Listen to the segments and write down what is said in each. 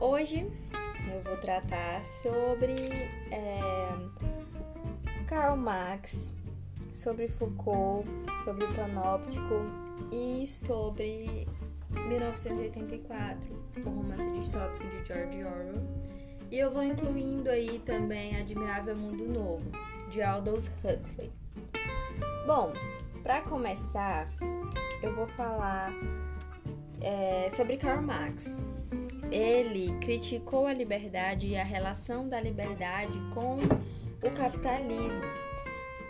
Hoje eu vou tratar sobre é, Karl Marx, sobre Foucault, sobre o Panóptico e sobre 1984, o romance distópico de George Orwell. E eu vou incluindo aí também Admirável Mundo Novo, de Aldous Huxley. Bom, para começar, eu vou falar é, sobre Karl Marx. Ele criticou a liberdade e a relação da liberdade com o capitalismo.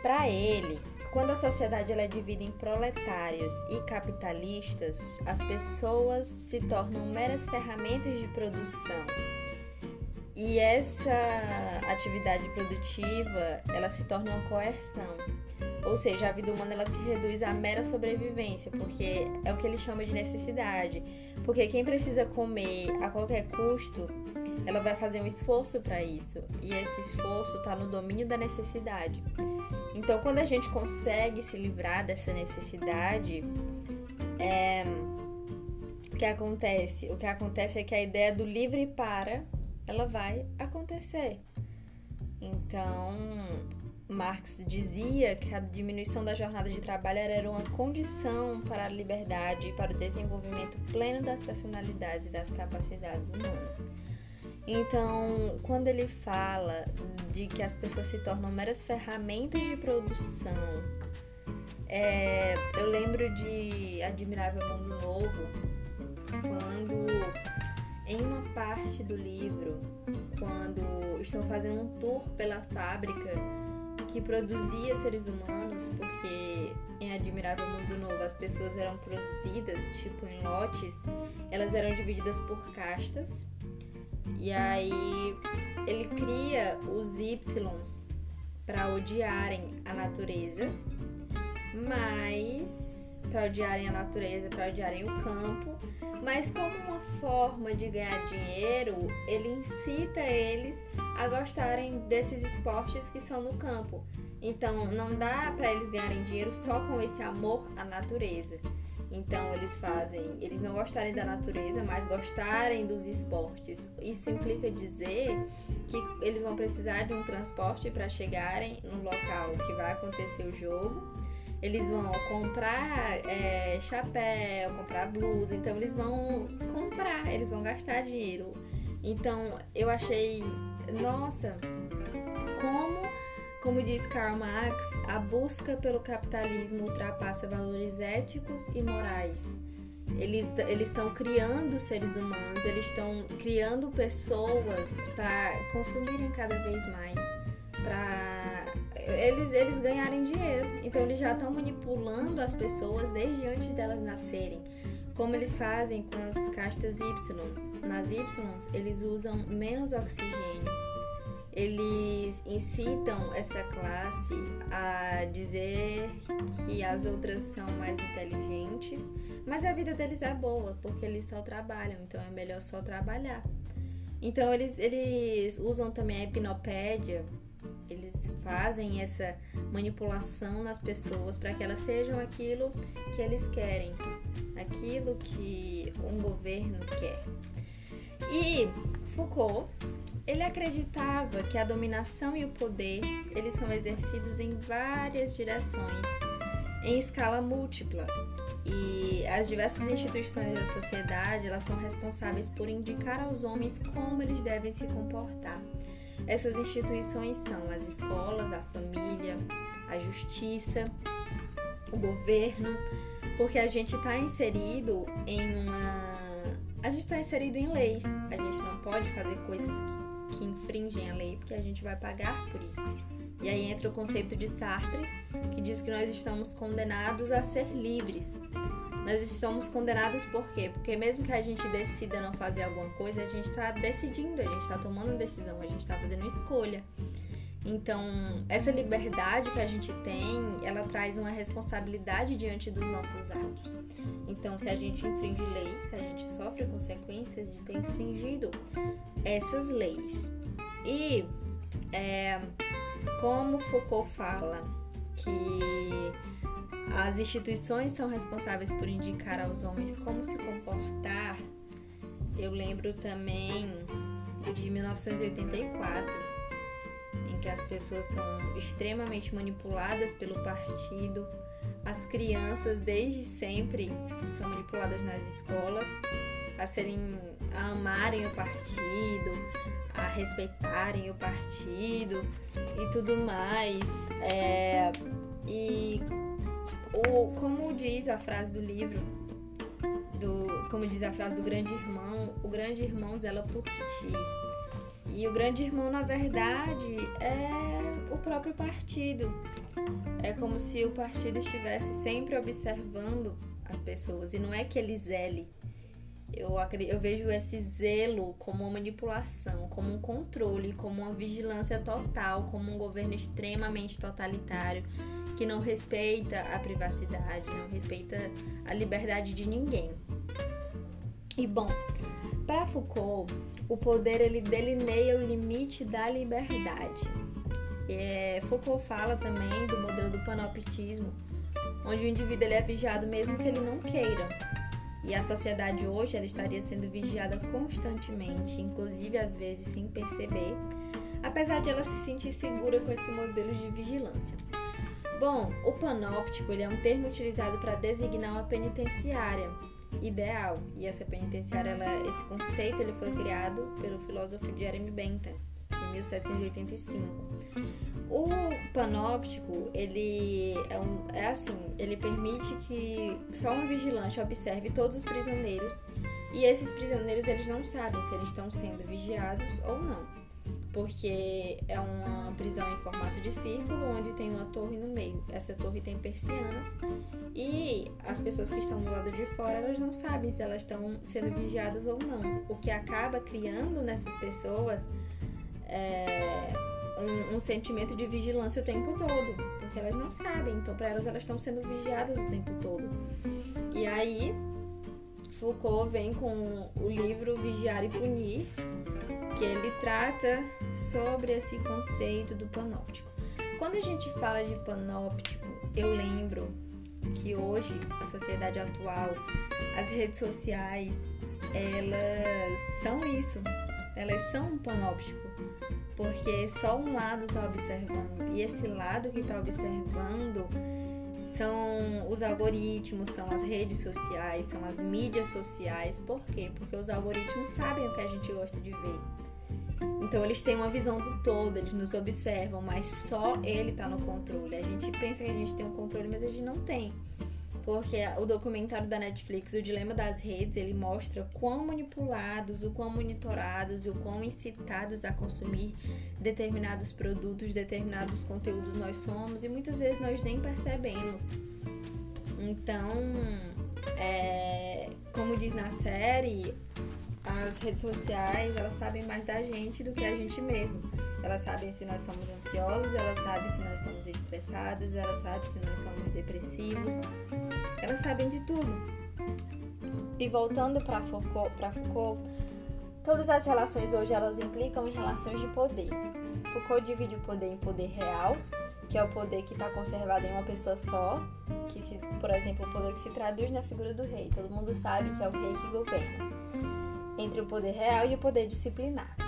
Para ele, quando a sociedade é dividida em proletários e capitalistas, as pessoas se tornam meras ferramentas de produção. E essa atividade produtiva, ela se torna uma coerção. Ou seja, a vida humana ela se reduz à mera sobrevivência, porque é o que ele chama de necessidade. Porque quem precisa comer a qualquer custo, ela vai fazer um esforço para isso. E esse esforço está no domínio da necessidade. Então, quando a gente consegue se livrar dessa necessidade, é... o que acontece? O que acontece é que a ideia do livre para ela vai acontecer. Então, Marx dizia que a diminuição da jornada de trabalho era uma condição para a liberdade e para o desenvolvimento pleno das personalidades e das capacidades humanas. Então, quando ele fala de que as pessoas se tornam meras ferramentas de produção, é, eu lembro de Admirável Mundo Novo, quando em uma parte do livro, quando estão fazendo um tour pela fábrica que produzia seres humanos, porque em Admirável Mundo Novo as pessoas eram produzidas, tipo em lotes, elas eram divididas por castas. E aí ele cria os Ys para odiarem a natureza, mas para odiarem a natureza, para odiarem o campo, mas como uma forma de ganhar dinheiro, ele incita eles a gostarem desses esportes que são no campo. Então, não dá para eles ganharem dinheiro só com esse amor à natureza. Então, eles fazem, eles não gostarem da natureza, mas gostarem dos esportes. Isso implica dizer que eles vão precisar de um transporte para chegarem no local que vai acontecer o jogo eles vão comprar é, chapéu, comprar blusa, então eles vão comprar, eles vão gastar dinheiro. Então eu achei, nossa, como, como diz Karl Marx, a busca pelo capitalismo ultrapassa valores éticos e morais. Eles estão criando seres humanos, eles estão criando pessoas para consumirem cada vez mais, para eles, eles ganharem dinheiro. Então eles já estão manipulando as pessoas desde antes delas nascerem. Como eles fazem com as castas Y. Nas Y, eles usam menos oxigênio. Eles incitam essa classe a dizer que as outras são mais inteligentes, mas a vida deles é boa, porque eles só trabalham, então é melhor só trabalhar. Então eles, eles usam também a hipnopédia, eles fazem essa manipulação nas pessoas para que elas sejam aquilo que eles querem, aquilo que um governo quer. E Foucault, ele acreditava que a dominação e o poder, eles são exercidos em várias direções, em escala múltipla. E as diversas instituições da sociedade, elas são responsáveis por indicar aos homens como eles devem se comportar. Essas instituições são as escolas, a família, a justiça, o governo, porque a gente está inserido em uma. A gente está inserido em leis. A gente não pode fazer coisas que, que infringem a lei, porque a gente vai pagar por isso. E aí entra o conceito de Sartre, que diz que nós estamos condenados a ser livres. Nós estamos condenados por quê? Porque mesmo que a gente decida não fazer alguma coisa, a gente está decidindo, a gente está tomando decisão, a gente está fazendo escolha. Então, essa liberdade que a gente tem, ela traz uma responsabilidade diante dos nossos atos. Então, se a gente infringe leis, se a gente sofre consequências de ter infringido essas leis. E é, como Foucault fala que as instituições são responsáveis por indicar aos homens como se comportar. eu lembro também de 1984, em que as pessoas são extremamente manipuladas pelo partido. As crianças, desde sempre, são manipuladas nas escolas a serem a amarem o partido, respeitarem o partido e tudo mais. É, e o, como diz a frase do livro, do, como diz a frase do grande irmão, o grande irmão zela por ti. E o grande irmão, na verdade, é o próprio partido. É como se o partido estivesse sempre observando as pessoas. E não é que ele zele, eu, eu vejo esse zelo como uma manipulação, como um controle, como uma vigilância total, como um governo extremamente totalitário que não respeita a privacidade, não respeita a liberdade de ninguém. E bom, para Foucault, o poder ele delineia o limite da liberdade. É, Foucault fala também do modelo do panoptismo, onde o indivíduo ele é vigiado mesmo que ele não queira. E a sociedade hoje ela estaria sendo vigiada constantemente, inclusive às vezes sem perceber, apesar de ela se sentir segura com esse modelo de vigilância. Bom, o panóptico ele é um termo utilizado para designar uma penitenciária ideal, e essa penitenciária, ela, esse conceito ele foi criado pelo filósofo Jeremy Bentham 1785. O panóptico, ele é, um, é assim, ele permite que só um vigilante observe todos os prisioneiros e esses prisioneiros eles não sabem se eles estão sendo vigiados ou não, porque é uma prisão em formato de círculo onde tem uma torre no meio. Essa torre tem persianas e as pessoas que estão do lado de fora elas não sabem se elas estão sendo vigiadas ou não, o que acaba criando nessas pessoas é, um, um, sentimento de vigilância o tempo todo, porque elas não sabem, então para elas elas estão sendo vigiadas o tempo todo. E aí Foucault vem com o livro Vigiar e Punir, que ele trata sobre esse conceito do panóptico. Quando a gente fala de panóptico, eu lembro que hoje, a sociedade atual, as redes sociais, elas são isso. Elas são um panóptico porque só um lado está observando e esse lado que está observando são os algoritmos, são as redes sociais, são as mídias sociais. Por quê? Porque os algoritmos sabem o que a gente gosta de ver. Então eles têm uma visão do todo, eles nos observam, mas só ele está no controle. A gente pensa que a gente tem um controle, mas a gente não tem porque o documentário da Netflix, O Dilema das Redes, ele mostra quão manipulados, o quão monitorados e o quão incitados a consumir determinados produtos, determinados conteúdos nós somos e muitas vezes nós nem percebemos. Então, é, como diz na série, as redes sociais elas sabem mais da gente do que a gente mesmo. Elas sabem se nós somos ansiosos, elas sabem se nós somos estressados, elas sabem se nós somos depressivos. Elas sabem de tudo. E voltando para Foucault, Foucault, todas as relações hoje elas implicam em relações de poder. Foucault divide o poder em poder real, que é o poder que está conservado em uma pessoa só, que se, por exemplo, o poder que se traduz na figura do rei. Todo mundo sabe que é o rei que governa. Entre o poder real e o poder disciplinar.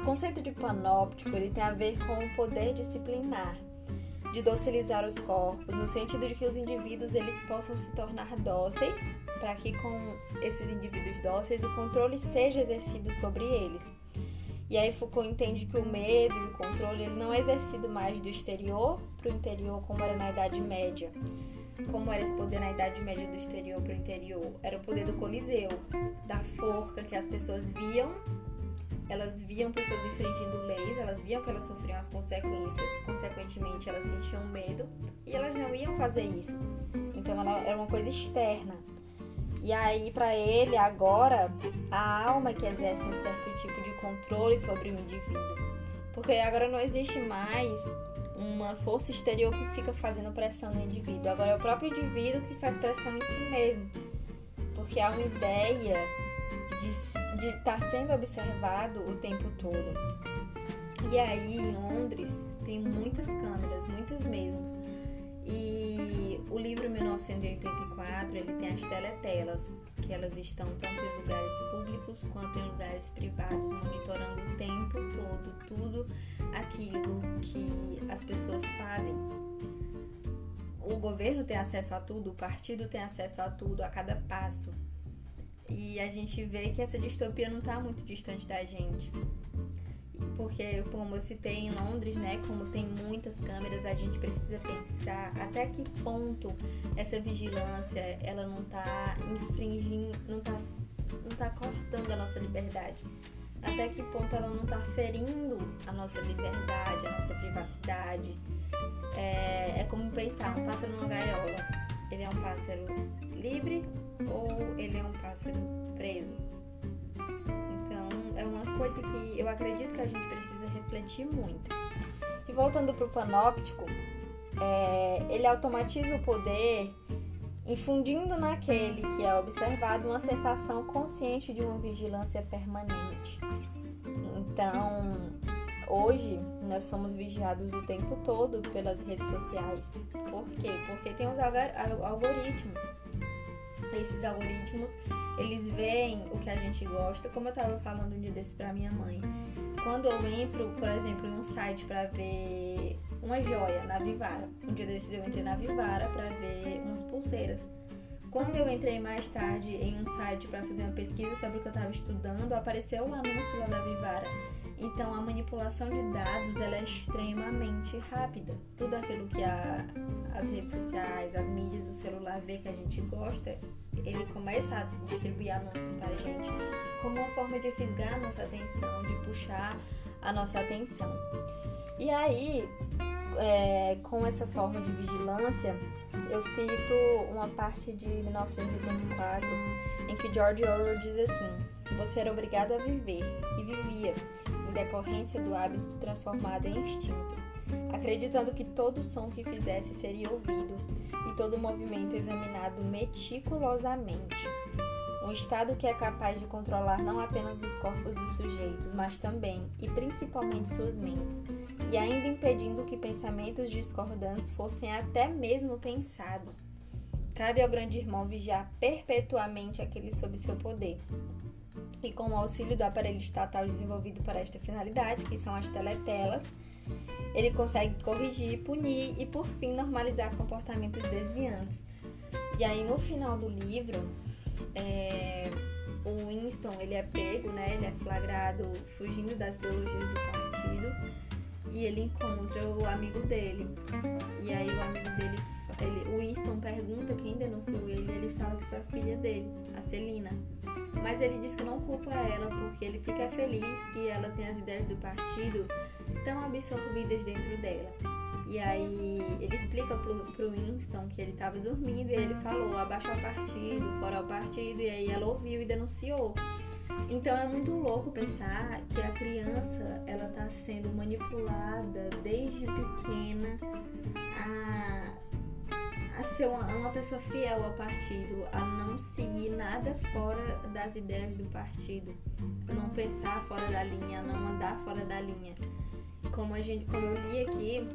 O conceito de panóptico ele tem a ver com o poder disciplinar, de docilizar os corpos, no sentido de que os indivíduos eles possam se tornar dóceis, para que com esses indivíduos dóceis o controle seja exercido sobre eles. E aí Foucault entende que o medo e o controle ele não é exercido mais do exterior para o interior como era na Idade Média. Como era esse poder na Idade Média do exterior para o interior? Era o poder do Coliseu, da forca que as pessoas viam elas viam pessoas infringindo leis, elas viam que elas sofriam as consequências, consequentemente elas sentiam medo e elas não iam fazer isso. Então ela era uma coisa externa. E aí para ele agora a alma que exerce um certo tipo de controle sobre o indivíduo. Porque agora não existe mais uma força exterior que fica fazendo pressão no indivíduo. Agora é o próprio indivíduo que faz pressão em si mesmo. Porque há uma ideia de estar tá sendo observado o tempo todo. E aí, em Londres, tem muitas câmeras, muitas mesmo. E o livro 1984, ele tem as teletelas, que elas estão tanto em lugares públicos quanto em lugares privados, monitorando o tempo todo tudo aquilo que as pessoas fazem. O governo tem acesso a tudo, o partido tem acesso a tudo, a cada passo. E a gente vê que essa distopia não está muito distante da gente porque como eu citei em Londres, né, como tem muitas câmeras, a gente precisa pensar até que ponto essa vigilância ela não está infringindo, não está não tá cortando a nossa liberdade. Até que ponto ela não está ferindo a nossa liberdade, a nossa privacidade. É, é como pensar um pássaro numa gaiola. Ele é um pássaro livre ou ele é um pássaro preso? é uma coisa que eu acredito que a gente precisa refletir muito. E voltando para o panóptico, é, ele automatiza o poder, infundindo naquele que é observado uma sensação consciente de uma vigilância permanente. Então, hoje nós somos vigiados o tempo todo pelas redes sociais. Por quê? Porque tem os algoritmos. Esses algoritmos eles veem o que a gente gosta, como eu tava falando um dia desses pra minha mãe. Quando eu entro, por exemplo, em um site para ver uma joia na Vivara, um dia desses eu entrei na Vivara para ver umas pulseiras. Quando eu entrei mais tarde em um site para fazer uma pesquisa sobre o que eu estava estudando, apareceu um anúncio lá da Vivara. Então a manipulação de dados ela é extremamente rápida. Tudo aquilo que a, as redes sociais, as mídias, o celular vê que a gente gosta, ele começa a distribuir anúncios para a gente como uma forma de fisgar a nossa atenção, de puxar a nossa atenção. E aí, é, com essa forma de vigilância, eu cito uma parte de 1984 em que George Orwell diz assim: Você era obrigado a viver e vivia, em decorrência do hábito transformado em instinto, acreditando que todo som que fizesse seria ouvido e todo movimento examinado meticulosamente. Um estado que é capaz de controlar não apenas os corpos dos sujeitos, mas também e principalmente suas mentes, e ainda impedindo que pensamentos discordantes fossem até mesmo pensados. Cabe ao grande irmão vigiar perpetuamente aquele sob seu poder. E com o auxílio do aparelho estatal desenvolvido para esta finalidade, que são as teletelas, ele consegue corrigir, punir e, por fim, normalizar comportamentos desviantes. E aí, no final do livro, é, o Winston ele é pego, né? Ele é flagrado fugindo das ideologias do partido e ele encontra o amigo dele. E aí o amigo dele, ele, o Winston pergunta quem denunciou ele, e ele fala que foi a filha dele, a Celina. Mas ele diz que não culpa ela porque ele fica feliz que ela tem as ideias do partido tão absorvidas dentro dela. E aí ele explica pro, pro Winston que ele estava dormindo e ele falou abaixar o partido, fora o partido, e aí ela ouviu e denunciou. Então é muito louco pensar que a criança ela está sendo manipulada desde pequena a, a ser uma, uma pessoa fiel ao partido, a não seguir nada fora das ideias do partido, a não pensar fora da linha, a não andar fora da linha. Como a gente, como eu li aqui,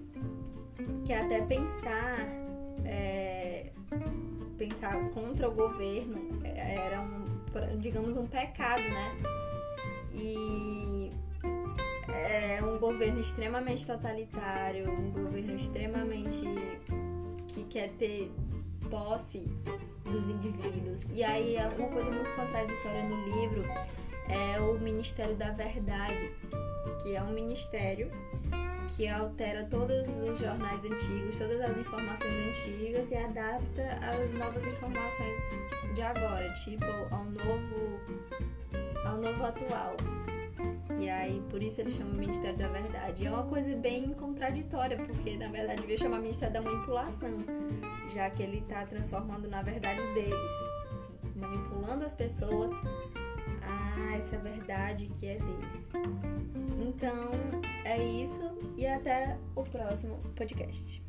que até pensar é, pensar contra o governo era um, digamos, um pecado, né? E é um governo extremamente totalitário, um governo extremamente que quer ter posse dos indivíduos. E aí uma coisa muito contraditória no livro é o Ministério da Verdade, que é um ministério que altera todos os jornais antigos, todas as informações antigas e adapta às novas informações de agora, tipo ao novo ao novo atual. E aí, por isso ele chama Ministério da Verdade. É uma coisa bem contraditória, porque na verdade devia chamar Ministério da Manipulação, já que ele está transformando na verdade deles, manipulando as pessoas a essa verdade que é deles. Então, é isso e até o próximo podcast.